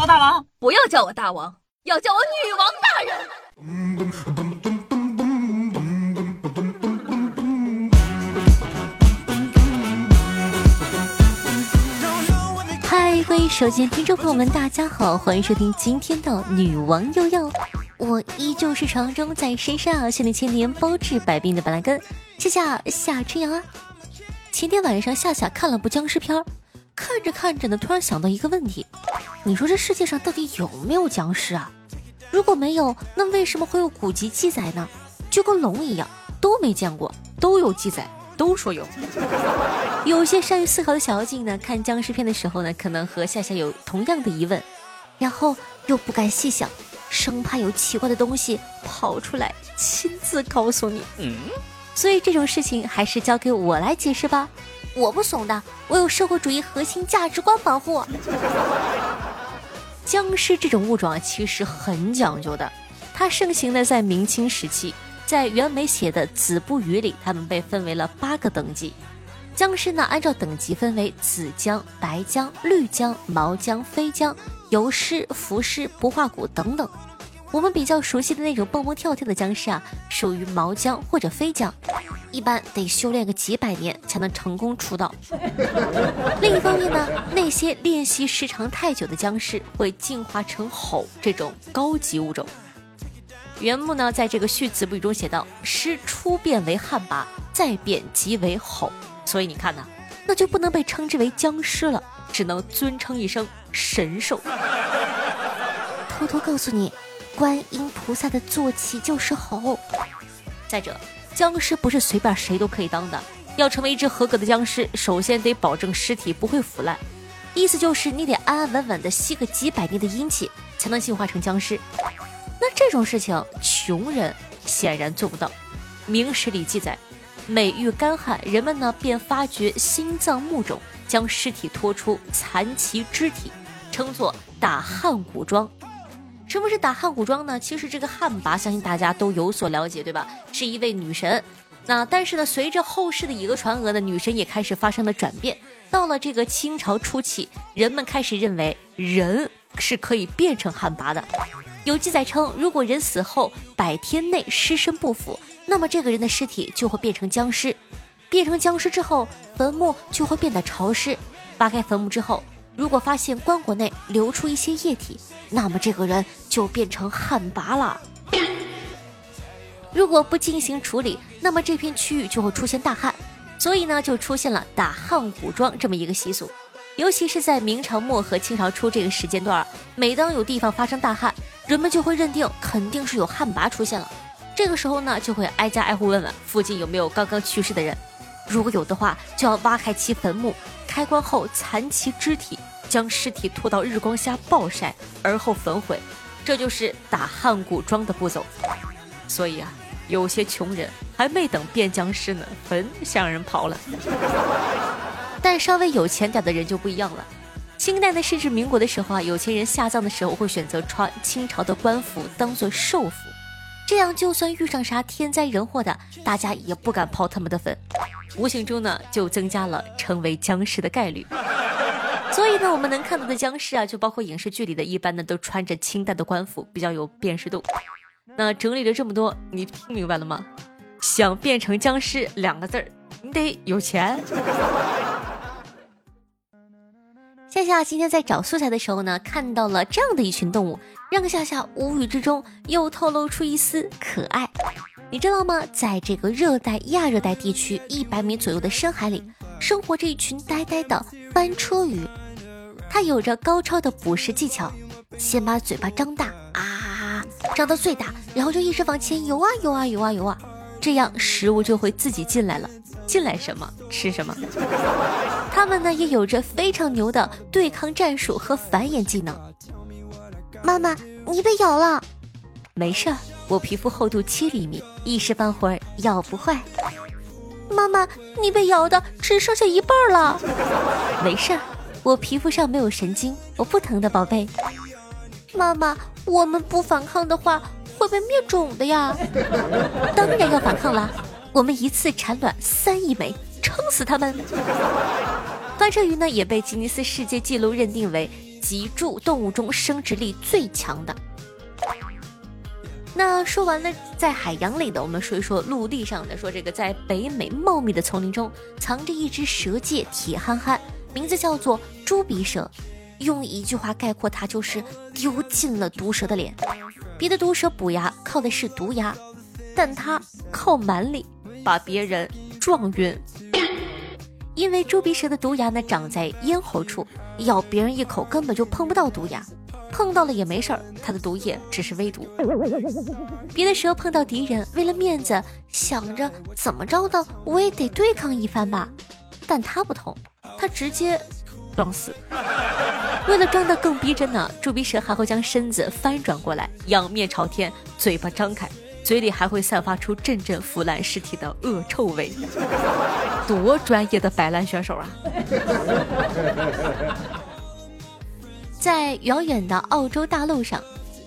我大王，不要叫我大王，要叫我女王大人。嗨，各位手机听众朋友们，大家好，欢迎收听今天的女王又要。我依旧是传说中在深山啊，训练千年包治百病的板蓝根，夏夏夏春阳啊。前天晚上夏夏看了部僵尸片儿，看着看着呢，突然想到一个问题：你说这世界上到底有没有僵尸啊？如果没有，那为什么会有古籍记载呢？就跟龙一样，都没见过，都有记载，都说有。有些善于思考的小妖精呢，看僵尸片的时候呢，可能和夏夏有同样的疑问，然后又不敢细想。生怕有奇怪的东西跑出来，亲自告诉你。嗯，所以这种事情还是交给我来解释吧。我不怂的，我有社会主义核心价值观保护。僵尸这种物种啊，其实很讲究的。它盛行的在明清时期，在袁枚写的《子不语》里，它们被分为了八个等级。僵尸呢，按照等级分为紫僵、白僵、绿僵、毛僵、飞僵。游尸、浮尸、不化骨等等，我们比较熟悉的那种蹦蹦跳跳的僵尸啊，属于毛僵或者飞僵，一般得修炼个几百年才能成功出道。另一方面呢，那些练习时长太久的僵尸会进化成吼这种高级物种。原木呢，在这个《序词不语》中写道：“尸初变为旱魃，再变即为吼。”所以你看呢，那就不能被称之为僵尸了。只能尊称一声神兽。偷偷告诉你，观音菩萨的坐骑就是猴。再者，僵尸不是随便谁都可以当的。要成为一只合格的僵尸，首先得保证尸体不会腐烂，意思就是你得安安稳稳的吸个几百年的阴气，才能进化成僵尸。那这种事情，穷人显然做不到。明史里记载，每遇干旱，人们呢便发掘心脏木种。将尸体拖出残其肢体，称作打汉古桩。什么是打汉古装呢？其实这个汉魃，相信大家都有所了解，对吧？是一位女神。那但是呢，随着后世的以讹传讹呢，女神也开始发生了转变。到了这个清朝初期，人们开始认为人是可以变成汉魃的。有记载称，如果人死后百天内尸身不腐，那么这个人的尸体就会变成僵尸。变成僵尸之后，坟墓就会变得潮湿。扒开坟墓之后，如果发现棺椁内流出一些液体，那么这个人就变成旱魃了。如果不进行处理，那么这片区域就会出现大旱。所以呢，就出现了打旱古桩这么一个习俗。尤其是在明朝末和清朝初这个时间段，每当有地方发生大旱，人们就会认定肯定是有旱魃出现了。这个时候呢，就会挨家挨户问问附近有没有刚刚去世的人。如果有的话，就要挖开其坟墓，开棺后残其肢体，将尸体拖到日光下暴晒，而后焚毁。这就是打汉古装的步骤。所以啊，有些穷人还没等变僵尸呢，坟先让人刨了。但稍微有钱点的人就不一样了。清代的，甚至民国的时候啊，有钱人下葬的时候会选择穿清朝的官服，当做寿服。这样，就算遇上啥天灾人祸的，大家也不敢刨他们的坟，无形中呢，就增加了成为僵尸的概率。所以呢，我们能看到的僵尸啊，就包括影视剧里的一般呢，都穿着清淡的官服，比较有辨识度。那整理了这么多，你听明白了吗？想变成僵尸两个字儿，你得有钱。夏夏今天在找素材的时候呢，看到了这样的一群动物，让夏夏无语之中又透露出一丝可爱。你知道吗？在这个热带亚热带地区一百米左右的深海里，生活着一群呆呆的翻车鱼。它有着高超的捕食技巧，先把嘴巴张大啊，张到最大，然后就一直往前游啊游啊游啊游啊，这样食物就会自己进来了。进来什么吃什么。他们呢也有着非常牛的对抗战术和繁衍技能。妈妈，你被咬了，没事儿，我皮肤厚度七厘米，一时半会儿咬不坏。妈妈，你被咬的只剩下一半了，没事儿，我皮肤上没有神经，我不疼的，宝贝。妈妈，我们不反抗的话会被灭种的呀。当然要反抗啦，我们一次产卵三亿枚。撑死他们！翻车鱼呢也被吉尼斯世界纪录认定为脊柱动物中生殖力最强的。那说完了在海洋里的，我们说一说陆地上的。说这个在北美茂密的丛林中，藏着一只蛇界铁憨憨，名字叫做猪鼻蛇。用一句话概括它，就是丢尽了毒蛇的脸。别的毒蛇补牙靠的是毒牙，但它靠蛮力把别人撞晕。因为猪鼻蛇的毒牙呢长在咽喉处，咬别人一口根本就碰不到毒牙。碰到了也没事儿，它的毒液只是微毒。别的蛇碰到敌人，为了面子，想着怎么着的我也得对抗一番吧。但它不同，它直接装死。为了装得更逼真呢，猪鼻蛇还会将身子翻转过来，仰面朝天，嘴巴张开，嘴里还会散发出阵阵腐烂尸体的恶臭味。多专业的摆烂选手啊！在遥远的澳洲大陆上，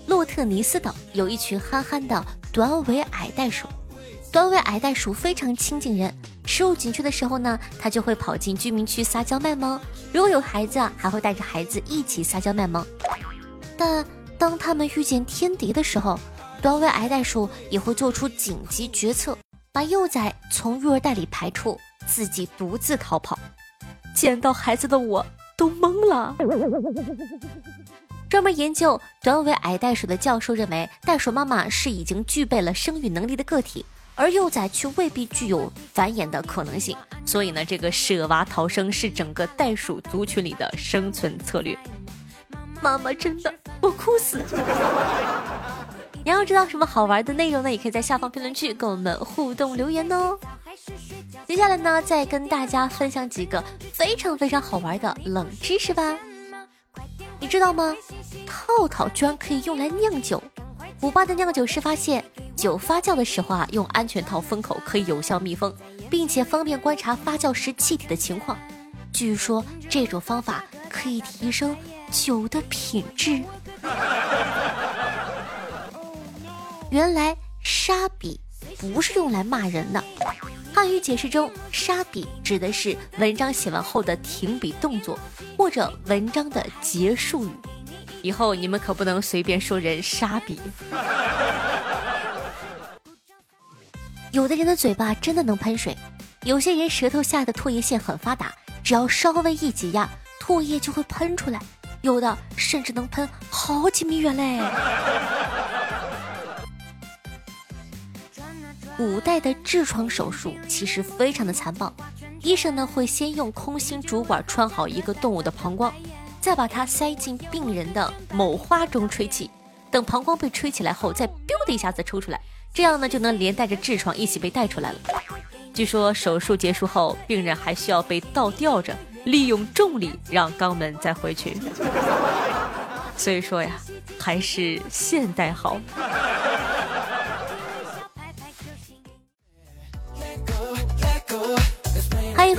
洛特尼斯岛有一群憨憨的短尾矮袋鼠。短尾矮袋鼠非常亲近人，食物紧缺的时候呢，它就会跑进居民区撒娇卖萌。如果有孩子啊，还会带着孩子一起撒娇卖萌。但当他们遇见天敌的时候，短尾矮袋鼠也会做出紧急决策，把幼崽从育儿袋里排出，自己独自逃跑。捡到孩子的我。都懵了。专门研究短尾矮袋鼠的教授认为，袋鼠妈妈是已经具备了生育能力的个体，而幼崽却未必具有繁衍的可能性。所以呢，这个舍娃逃生是整个袋鼠族群里的生存策略。妈妈真的，我哭死。你要知道什么好玩的内容呢？也可以在下方评论区跟我们互动留言哦。接下来呢，再跟大家分享几个非常非常好玩的冷知识吧。你知道吗？套套居然可以用来酿酒。古巴的酿酒师发现，酒发酵的时候啊，用安全套封口可以有效密封，并且方便观察发酵时气体的情况。据说这种方法可以提升酒的品质。原来沙笔不是用来骂人的。汉语解释中，“沙笔”指的是文章写完后的停笔动作，或者文章的结束语。以后你们可不能随便说人“沙笔”。有的人的嘴巴真的能喷水，有些人舌头下的唾液腺很发达，只要稍微一挤压，唾液就会喷出来，有的甚至能喷好几米远嘞。古代的痔疮手术其实非常的残暴，医生呢会先用空心主管穿好一个动物的膀胱，再把它塞进病人的某花中吹气，等膀胱被吹起来后，再 bi 的一下子抽出来，这样呢就能连带着痔疮一起被带出来了。据说手术结束后，病人还需要被倒吊着，利用重力让肛门再回去。所以说呀，还是现代好。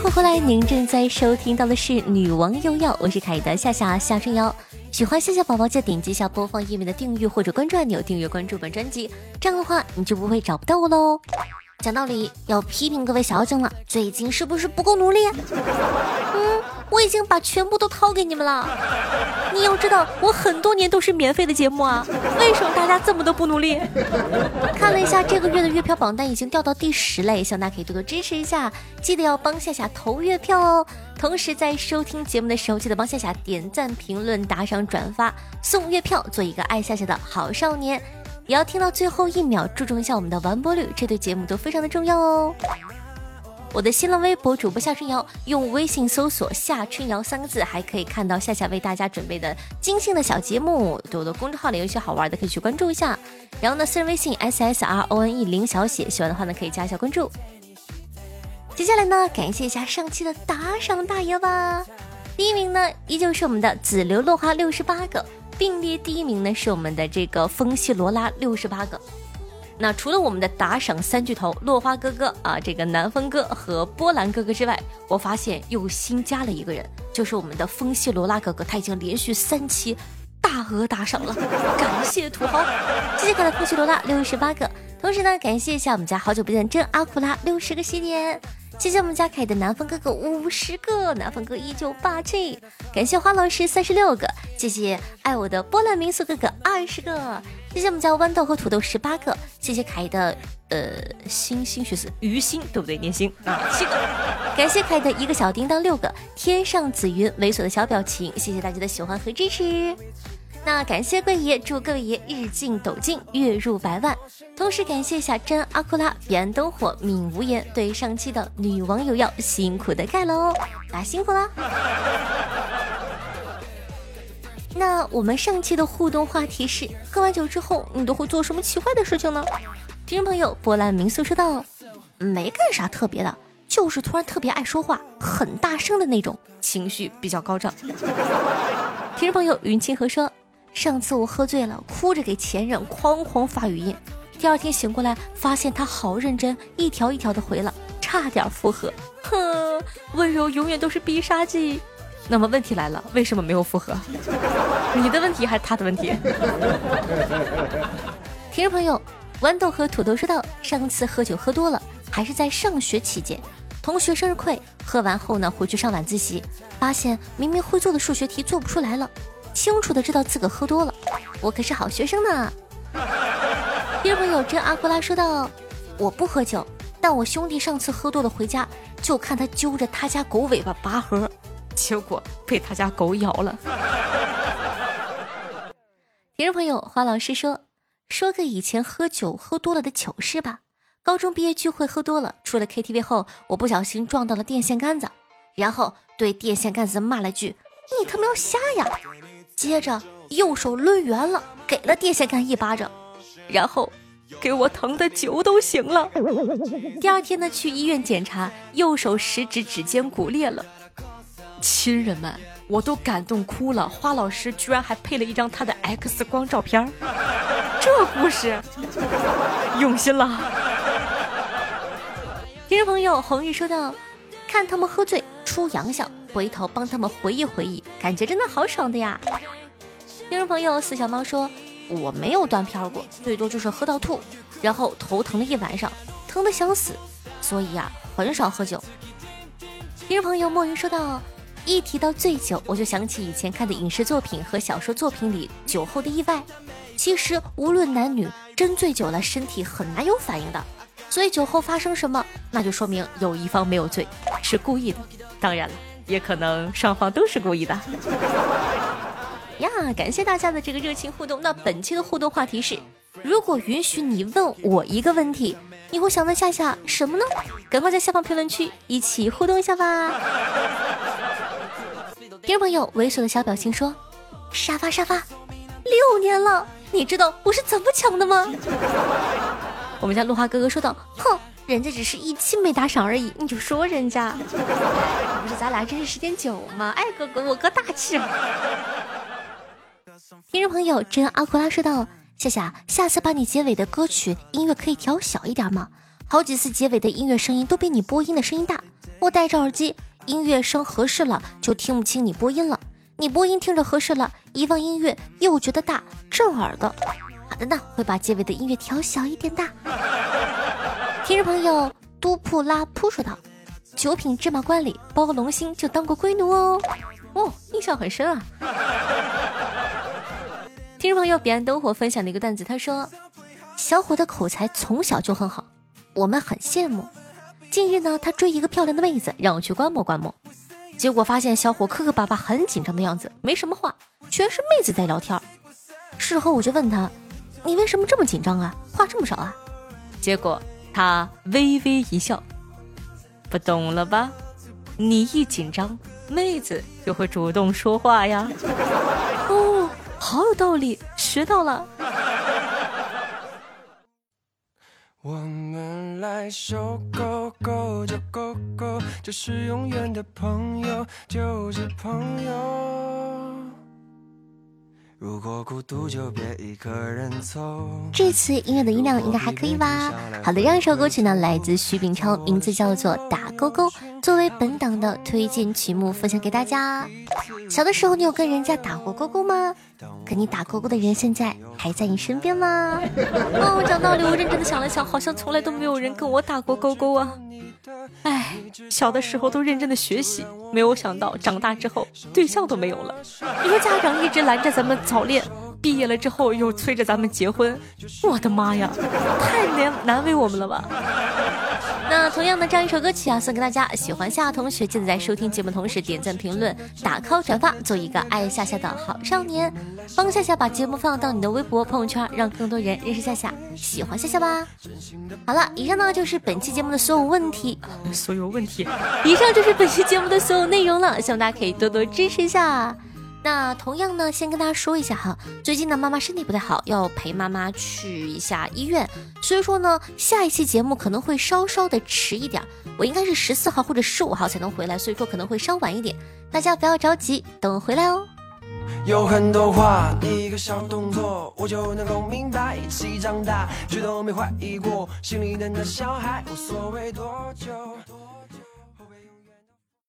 欢迎回来，您正在收听到的是《女王又要》，我是凯的夏夏夏春瑶。喜欢夏夏宝宝就点击一下播放页面的订阅或者关注按钮，订阅关注本专辑，这样的话你就不会找不到我喽。讲道理，要批评各位小警了，最近是不是不够努力？嗯，我已经把全部都掏给你们了。你要知道，我很多年都是免费的节目啊，为什么大家这么的不努力？看了一下这个月的月票榜单，已经掉到第十了，希望大家可以多多支持一下，记得要帮夏夏投月票哦。同时在收听节目的时候，记得帮夏夏点赞、评论、打赏、转发，送月票，做一个爱夏夏的好少年。也要听到最后一秒，注重一下我们的完播率，这对节目都非常的重要哦。我的新浪微博主播夏春瑶，用微信搜索“夏春瑶”三个字，还可以看到夏夏为大家准备的精心的小节目。对我的公众号里有一些好玩的，可以去关注一下。然后呢，私人微信 s s r o n e 零小写，喜欢的话呢可以加一下关注。接下来呢，感谢一下上期的打赏大爷吧。第一名呢，依旧是我们的紫流落花六十八个。并列第一名呢是我们的这个风系罗拉六十八个，那除了我们的打赏三巨头落花哥哥啊，这个南风哥和波兰哥哥之外，我发现又新加了一个人，就是我们的风系罗拉哥哥，他已经连续三期大额打赏了，感谢土豪，谢谢卡的风系罗拉六十八个，同时呢感谢一下我们家好久不见真阿库拉六十个喜点。谢谢我们家凯的南风哥哥五十个，南风哥依旧霸气。感谢花老师三十六个，谢谢爱我的波兰民宿哥哥二十个，谢谢我们家豌豆和土豆十八个，谢谢凯的呃星星学子鱼星对不对？念星啊七个，感谢凯的一个小叮当六个，天上紫云猥琐的小表情，谢谢大家的喜欢和支持。那感谢贵爷，祝各位爷日进斗金，月入百万。同时感谢一下真阿库拉、彼岸灯火、敏无言对上期的女网友要辛苦的盖楼，大家辛苦啦！我们上期的互动话题是：喝完酒之后，你都会做什么奇怪的事情呢？听众朋友，波兰民宿说道：没干啥特别的，就是突然特别爱说话，很大声的那种，情绪比较高涨。听众朋友，云清河说。上次我喝醉了，哭着给前任哐哐发语音，第二天醒过来发现他好认真，一条一条的回了，差点复合。哼，温柔永远都是必杀技。那么问题来了，为什么没有复合？你的问题还是他的问题？听众朋友，豌豆和土豆说道：上次喝酒喝多了，还是在上学期间，同学生日会，喝完后呢，回去上晚自习，发现明明会做的数学题做不出来了。清楚的知道自个喝多了，我可是好学生呢。听众朋友真阿库拉说道：“我不喝酒，但我兄弟上次喝多了回家，就看他揪着他家狗尾巴拔河，结果被他家狗咬了。”听众朋友花老师说：“说个以前喝酒喝多了的糗事吧。高中毕业聚会喝多了，出了 KTV 后，我不小心撞到了电线杆子，然后对电线杆子骂了句：‘你他妈要瞎呀！’”接着右手抡圆了，给了电线杆一巴掌，然后给我疼的酒都醒了。第二天呢，去医院检查，右手食指指尖骨裂了。亲人们，我都感动哭了。花老师居然还配了一张他的 X 光照片这故事用心了。听众朋友红玉说道：“看他们喝醉出洋相。”回头帮他们回忆回忆，感觉真的好爽的呀！听众朋友四小猫说：“我没有断片过，最多就是喝到吐，然后头疼了一晚上，疼的想死，所以呀，很少喝酒。”听众朋友墨云说道：“一提到醉酒，我就想起以前看的影视作品和小说作品里酒后的意外。其实无论男女，真醉酒了，身体很难有反应的。所以酒后发生什么，那就说明有一方没有醉，是故意的。当然了。”也可能双方都是故意的呀！感谢大家的这个热情互动。那本期的互动话题是：如果允许你问我一个问题，你会想问夏夏什么呢？赶快在下方评论区一起互动一下吧！听众朋友，猥琐的小表情说：沙发沙发，六年了，你知道我是怎么抢的吗？我们家露花哥哥说道：哼。人家只是一期没打赏而已，你就说人家不是咱俩认识时间久吗？哎，哥哥，我哥大气。听众朋友真阿库拉说道：夏夏，下次把你结尾的歌曲音乐可以调小一点吗？好几次结尾的音乐声音都比你播音的声音大，我戴着耳机，音乐声合适了就听不清你播音了，你播音听着合适了，一放音乐又觉得大，震耳朵。好的呢，会把结尾的音乐调小一点的。听众朋友，都普拉扑说道：“九品芝麻官里包龙心就当过龟奴哦，哦，印象很深啊。”听众朋友，彼岸灯火分享的一个段子，他说：“小伙的口才从小就很好，我们很羡慕。近日呢，他追一个漂亮的妹子，让我去观摩观摩。结果发现小伙磕磕巴巴，很紧张的样子，没什么话，全是妹子在聊天。事后我就问他：你为什么这么紧张啊？话这么少啊？结果。”他微微一笑，不懂了吧？你一紧张，妹子就会主动说话呀。哦，好有道理，学到了。我们来收勾勾，就勾勾，就是永远的朋友，就是朋友。如果孤独就别一个人走。这次音乐的音量应该还可以吧？好的，让一首歌曲呢，来自徐秉超，名字叫做《打勾勾》，作为本档的推荐曲目分享给大家。小的时候你有跟人家打过勾勾吗？跟你打勾勾的人现在还在你身边吗？哦，讲道理，我认真的想了想，好像从来都没有人跟我打过勾勾啊。哎，小的时候都认真的学习，没有想到长大之后对象都没有了。你说家长一直拦着咱们早恋，毕业了之后又催着咱们结婚，我的妈呀，太难难为我们了吧！那同样的这样一首歌曲啊，送给大家。喜欢夏同学，记得在收听节目同时点赞、评论、打 call、转发，做一个爱夏夏的好少年。帮夏夏把节目放到你的微博、朋友圈，让更多人认识夏夏，喜欢夏夏吧。好了，以上呢就是本期节目的所有问题，所有问题。以上就是本期节目的所有内容了，希望大家可以多多支持一下。那同样呢，先跟大家说一下哈，最近呢妈妈身体不太好，要陪妈妈去一下医院，所以说呢下一期节目可能会稍稍的迟一点，我应该是十四号或者十五号才能回来，所以说可能会稍晚一点，大家不要着急，等我回来哦。有很多话，一个小动作，我就能够明白，一起长大，却都没怀疑过，心里的那小孩，无所谓多久。